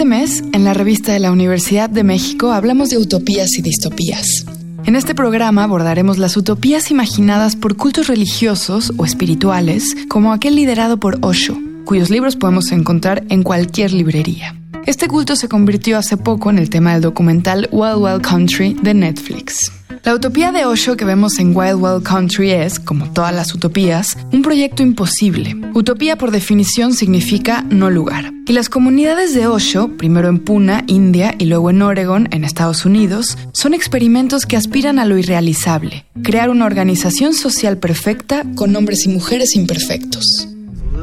Este mes, en la revista de la Universidad de México, hablamos de utopías y distopías. En este programa abordaremos las utopías imaginadas por cultos religiosos o espirituales, como aquel liderado por Osho, cuyos libros podemos encontrar en cualquier librería. Este culto se convirtió hace poco en el tema del documental Wild Wild Country de Netflix. La utopía de Osho que vemos en Wild Wild Country es, como todas las utopías, un proyecto imposible. Utopía por definición significa no lugar. Y las comunidades de Osho, primero en Puna, India, y luego en Oregon, en Estados Unidos, son experimentos que aspiran a lo irrealizable, crear una organización social perfecta con hombres y mujeres imperfectos.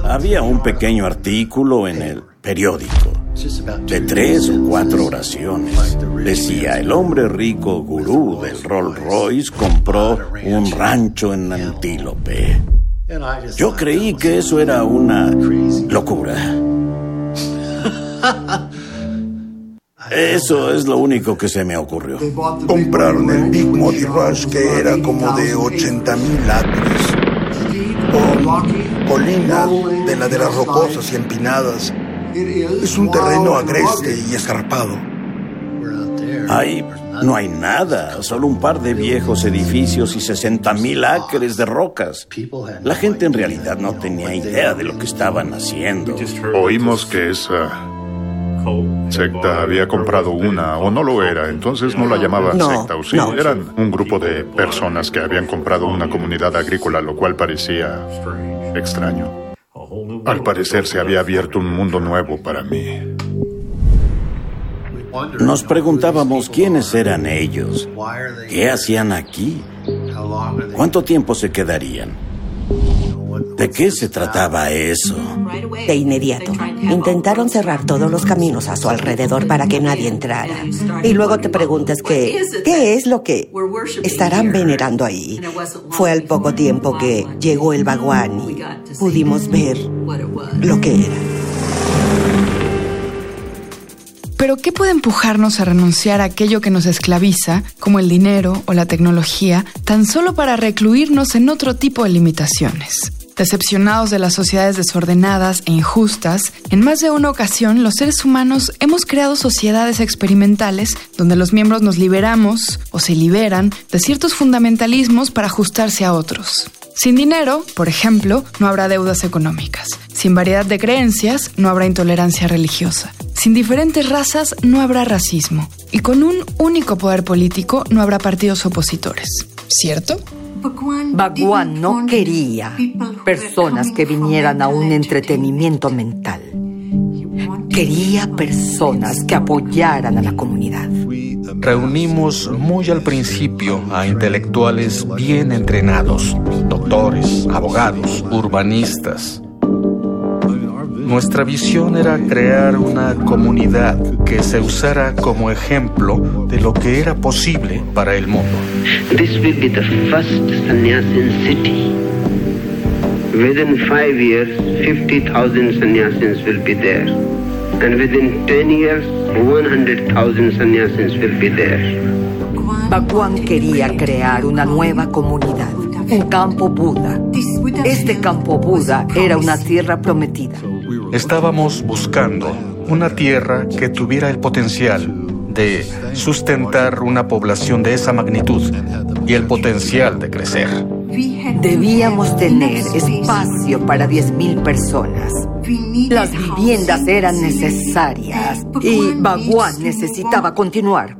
Había un pequeño artículo en el periódico de tres o cuatro oraciones. Decía, el hombre rico gurú del Rolls Royce compró un rancho en Antílope. Yo creí que eso era una locura. Eso es lo único que se me ocurrió. Compraron el Big Muddy Rush que era como de 80 mil acres. Con colina de laderas rocosas y empinadas es un terreno agreste y escarpado. Ahí no hay nada, solo un par de viejos edificios y 60 mil acres de rocas. La gente en realidad no tenía idea de lo que estaban haciendo. Oímos que esa secta había comprado una, o no lo era, entonces no la llamaban secta, o sí, eran un grupo de personas que habían comprado una comunidad agrícola, lo cual parecía extraño. Al parecer se había abierto un mundo nuevo para mí. Nos preguntábamos quiénes eran ellos, qué hacían aquí, cuánto tiempo se quedarían. ¿De qué se trataba eso? De inmediato. Intentaron cerrar todos los caminos a su alrededor para que nadie entrara. Y luego te preguntas qué, qué es lo que estarán venerando ahí. Fue al poco tiempo que llegó el baguán y pudimos ver lo que era. Pero ¿qué puede empujarnos a renunciar a aquello que nos esclaviza, como el dinero o la tecnología, tan solo para recluirnos en otro tipo de limitaciones? Decepcionados de las sociedades desordenadas e injustas, en más de una ocasión los seres humanos hemos creado sociedades experimentales donde los miembros nos liberamos o se liberan de ciertos fundamentalismos para ajustarse a otros. Sin dinero, por ejemplo, no habrá deudas económicas. Sin variedad de creencias, no habrá intolerancia religiosa. Sin diferentes razas, no habrá racismo. Y con un único poder político, no habrá partidos opositores. ¿Cierto? Bhagwan no quería personas que vinieran a un entretenimiento mental. Quería personas que apoyaran a la comunidad. Reunimos muy al principio a intelectuales bien entrenados, doctores, abogados, urbanistas, nuestra visión era crear una comunidad que se usara como ejemplo de lo que era posible para el mundo. This will be the first sannyasin city. Within five years, 50,000 sannyasins will be there. And within 10 years, 100,000 sannyasins will be there. Bhagwan quería crear una nueva comunidad, un campo Buda. Este campo Buda era una tierra prometida Estábamos buscando una tierra que tuviera el potencial de sustentar una población de esa magnitud y el potencial de crecer. Debíamos tener espacio para 10.000 personas. Las viviendas eran necesarias y Bhagwan necesitaba continuar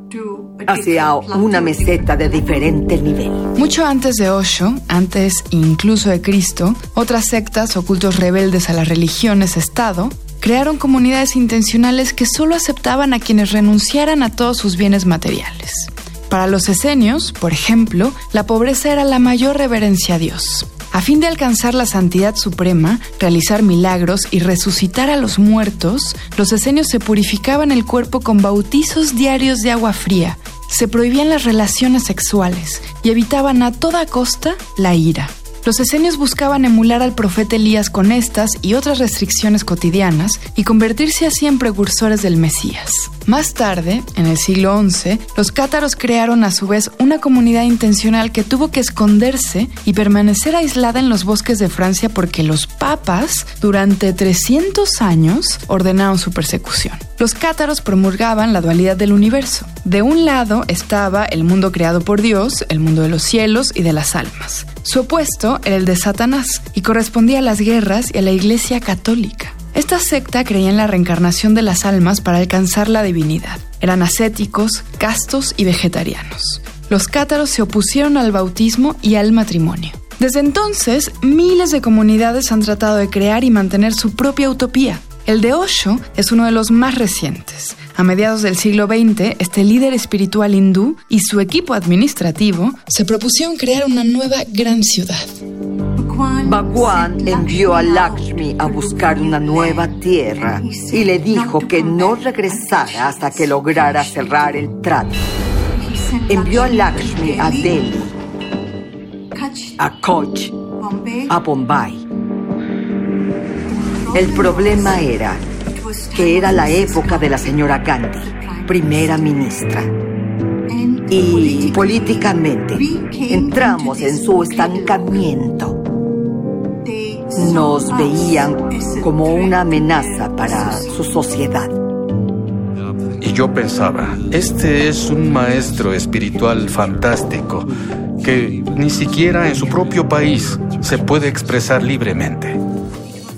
hacia una meseta de diferente nivel. Mucho antes de Osho, antes incluso de Cristo, otras sectas o cultos rebeldes a las religiones-estado crearon comunidades intencionales que solo aceptaban a quienes renunciaran a todos sus bienes materiales. Para los esenios, por ejemplo, la pobreza era la mayor reverencia a Dios. A fin de alcanzar la santidad suprema, realizar milagros y resucitar a los muertos, los esenios se purificaban el cuerpo con bautizos diarios de agua fría, se prohibían las relaciones sexuales y evitaban a toda costa la ira. Los esenios buscaban emular al profeta Elías con estas y otras restricciones cotidianas y convertirse así en precursores del Mesías. Más tarde, en el siglo XI, los cátaros crearon a su vez una comunidad intencional que tuvo que esconderse y permanecer aislada en los bosques de Francia porque los papas, durante 300 años, ordenaron su persecución. Los cátaros promulgaban la dualidad del universo. De un lado estaba el mundo creado por Dios, el mundo de los cielos y de las almas. Su opuesto era el de Satanás y correspondía a las guerras y a la Iglesia católica. Esta secta creía en la reencarnación de las almas para alcanzar la divinidad. Eran ascéticos, castos y vegetarianos. Los cátaros se opusieron al bautismo y al matrimonio. Desde entonces, miles de comunidades han tratado de crear y mantener su propia utopía. El de Osho es uno de los más recientes. A mediados del siglo XX, este líder espiritual hindú y su equipo administrativo se propusieron crear una nueva gran ciudad. Bhagwan envió a Lakshmi a buscar una nueva tierra y le dijo que no regresara hasta que lograra cerrar el trato. Envió a Lakshmi a Delhi, a Koch, a Bombay. El problema era que era la época de la señora Gandhi, primera ministra. Y políticamente entramos en su estancamiento nos veían como una amenaza para su sociedad. Y yo pensaba, este es un maestro espiritual fantástico que ni siquiera en su propio país se puede expresar libremente.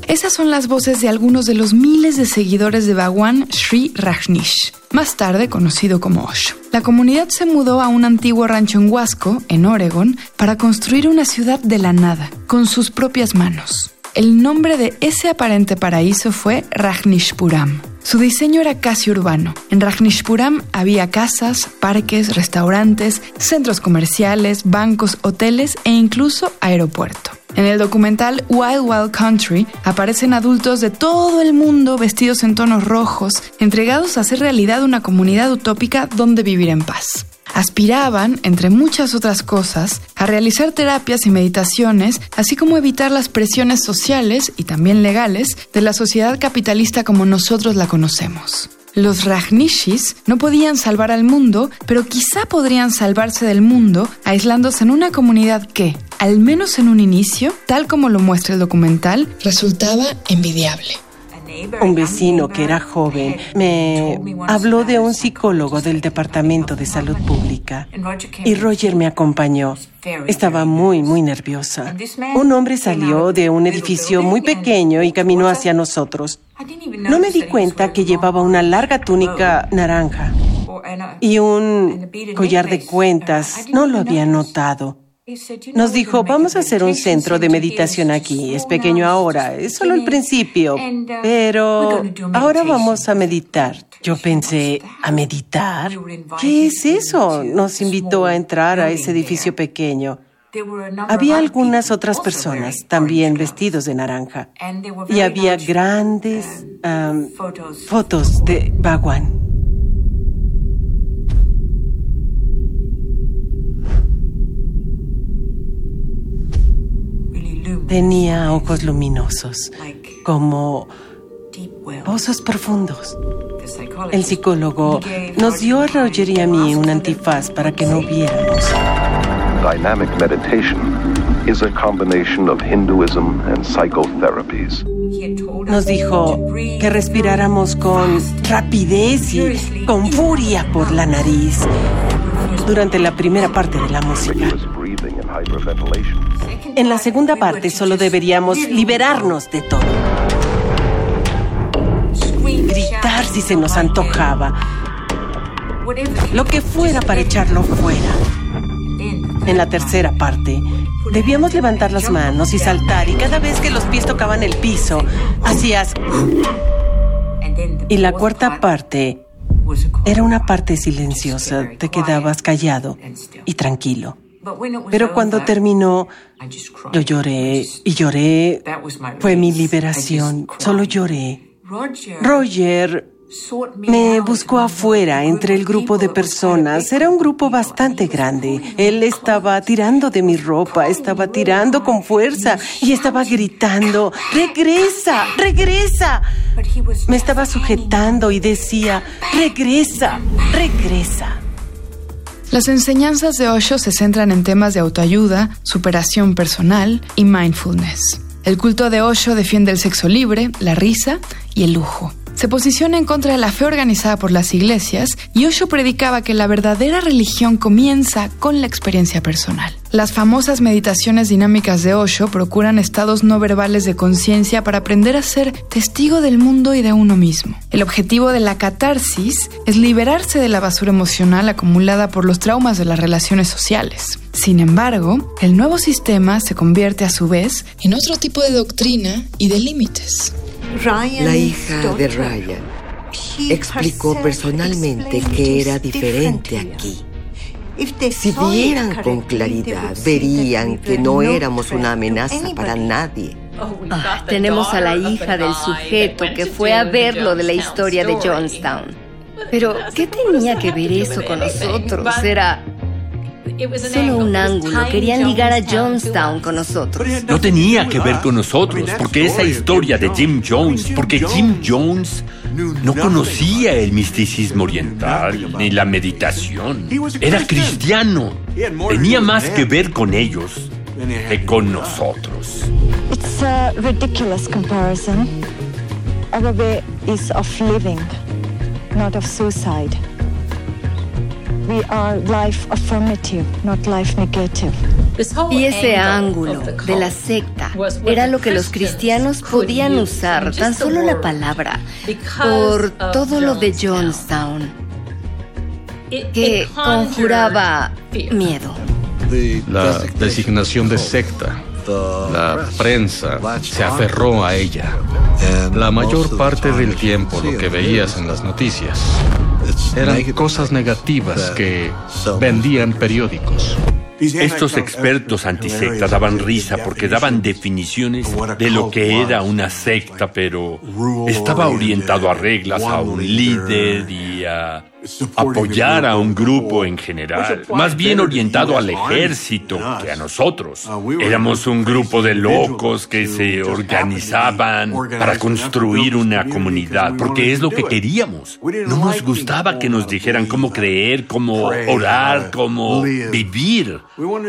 Esas son las voces de algunos de los miles de seguidores de Bhagwan Sri Rajneesh, más tarde conocido como Osho. La comunidad se mudó a un antiguo rancho en Huasco, en Oregon, para construir una ciudad de la nada, con sus propias manos. El nombre de ese aparente paraíso fue Rajnishpuram. Su diseño era casi urbano. En Rajnishpuram había casas, parques, restaurantes, centros comerciales, bancos, hoteles e incluso aeropuerto. En el documental Wild Wild Country aparecen adultos de todo el mundo vestidos en tonos rojos, entregados a hacer realidad una comunidad utópica donde vivir en paz. Aspiraban, entre muchas otras cosas, a realizar terapias y meditaciones, así como evitar las presiones sociales y también legales de la sociedad capitalista como nosotros la conocemos. Los Rajnishis no podían salvar al mundo, pero quizá podrían salvarse del mundo aislándose en una comunidad que, al menos en un inicio, tal como lo muestra el documental, resultaba envidiable. Un vecino que era joven me habló de un psicólogo del Departamento de Salud Pública y Roger me acompañó. Estaba muy, muy nerviosa. Un hombre salió de un edificio muy pequeño y caminó hacia nosotros. No me di cuenta que llevaba una larga túnica naranja y un collar de cuentas. No lo había notado. Nos dijo, vamos a hacer un centro de meditación aquí. Es pequeño ahora, es solo el principio, pero ahora vamos a meditar. Yo pensé, ¿a meditar? ¿Qué es eso? Nos invitó a entrar a ese edificio pequeño. Había algunas otras personas también vestidos de naranja y había grandes fotos de Bhagwan. Tenía ojos luminosos, como pozos profundos. El psicólogo nos dio a Roger y a mí un antifaz para que no viéramos. Dynamic meditation is a combination of Hinduism and psychotherapies. Nos dijo que respiráramos con rapidez y con furia por la nariz durante la primera parte de la música. En la segunda parte solo deberíamos liberarnos de todo. Gritar si se nos antojaba. Lo que fuera para echarlo fuera. En la tercera parte, debíamos levantar las manos y saltar y cada vez que los pies tocaban el piso, hacías... Y la cuarta parte era una parte silenciosa, te quedabas callado y tranquilo. Pero cuando terminó, yo lloré y lloré. Fue mi liberación. Solo lloré. Roger Me buscó afuera entre el grupo de personas. Era un grupo bastante grande. Él estaba tirando de mi ropa, estaba tirando con fuerza y estaba gritando, regresa, regresa. Me estaba sujetando y decía, regresa, regresa. Las enseñanzas de Osho se centran en temas de autoayuda, superación personal y mindfulness. El culto de Osho defiende el sexo libre, la risa y el lujo se posiciona en contra de la fe organizada por las iglesias y Osho predicaba que la verdadera religión comienza con la experiencia personal. Las famosas meditaciones dinámicas de Osho procuran estados no verbales de conciencia para aprender a ser testigo del mundo y de uno mismo. El objetivo de la catarsis es liberarse de la basura emocional acumulada por los traumas de las relaciones sociales. Sin embargo, el nuevo sistema se convierte a su vez en otro tipo de doctrina y de límites. La hija de Ryan explicó personalmente que era diferente aquí. Si vieran con claridad, verían que no éramos una amenaza para nadie. Ah, tenemos a la hija del sujeto que fue a ver lo de la historia de Johnstown. Pero, ¿qué tenía que ver eso con nosotros? Era Solo un ángulo. Querían ligar a Jonestown con nosotros. No tenía que ver con nosotros, porque esa historia de Jim Jones, porque Jim Jones no conocía el misticismo oriental ni la meditación. Era cristiano. Tenía más que ver con ellos que con nosotros. It's a ridiculous comparison. Way is of living, not of suicide. Y ese ángulo de la secta era lo que los cristianos podían usar, tan solo la palabra, por todo lo de Johnstown, que conjuraba miedo. La designación de secta la prensa se aferró a ella. La mayor parte del tiempo lo que veías en las noticias eran cosas negativas que vendían periódicos. Estos expertos antisecta daban risa porque daban definiciones de lo que era una secta, pero estaba orientado a reglas, a un líder y a apoyar a un grupo en general, más bien orientado al ejército que a nosotros. Éramos un grupo de locos que se organizaban para construir una comunidad, porque es lo que queríamos. No nos gustaba que nos dijeran cómo creer, cómo orar, cómo vivir.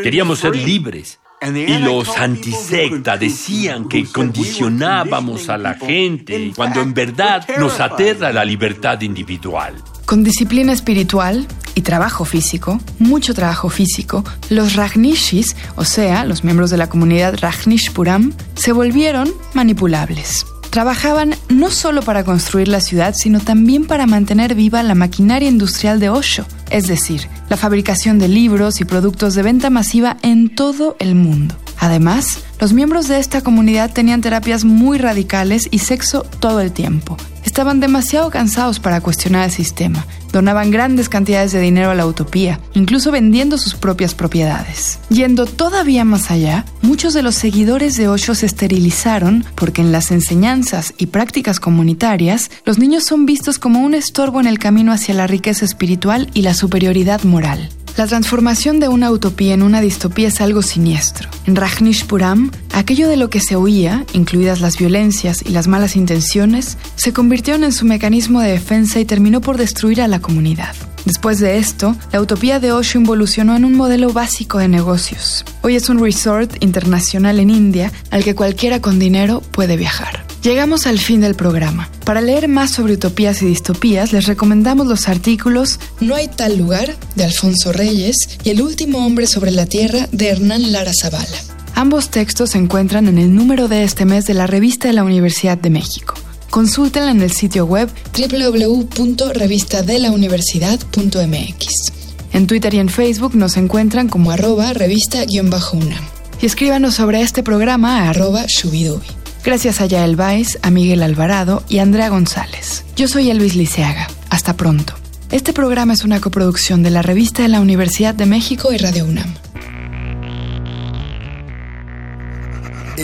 Queríamos ser libres. Y los antisecta decían que condicionábamos a la gente cuando en verdad nos aterra la libertad individual. Con disciplina espiritual y trabajo físico, mucho trabajo físico, los Rajnishis, o sea, los miembros de la comunidad Rajnishpuram, se volvieron manipulables. Trabajaban no solo para construir la ciudad, sino también para mantener viva la maquinaria industrial de Osho, es decir, la fabricación de libros y productos de venta masiva en todo el mundo. Además, los miembros de esta comunidad tenían terapias muy radicales y sexo todo el tiempo, estaban demasiado cansados para cuestionar el sistema. Donaban grandes cantidades de dinero a la utopía, incluso vendiendo sus propias propiedades. Yendo todavía más allá, muchos de los seguidores de Osho se esterilizaron porque en las enseñanzas y prácticas comunitarias, los niños son vistos como un estorbo en el camino hacia la riqueza espiritual y la superioridad moral. La transformación de una utopía en una distopía es algo siniestro. En Rajnishpuram, aquello de lo que se huía, incluidas las violencias y las malas intenciones, se convirtieron en su mecanismo de defensa y terminó por destruir a la comunidad. Después de esto, la utopía de Osho involucionó en un modelo básico de negocios. Hoy es un resort internacional en India al que cualquiera con dinero puede viajar. Llegamos al fin del programa. Para leer más sobre utopías y distopías, les recomendamos los artículos No hay tal lugar, de Alfonso Reyes, y El último hombre sobre la Tierra, de Hernán Lara Zavala. Ambos textos se encuentran en el número de este mes de la revista de la Universidad de México. Consúltenla en el sitio web www.revistadelauniversidad.mx. En Twitter y en Facebook nos encuentran como arroba revista-una. Y escríbanos sobre este programa a arroba shubidubi. Gracias a Yael Baez, a Miguel Alvarado y a Andrea González. Yo soy Elvis Liceaga. Hasta pronto. Este programa es una coproducción de la revista de la Universidad de México y Radio UNAM.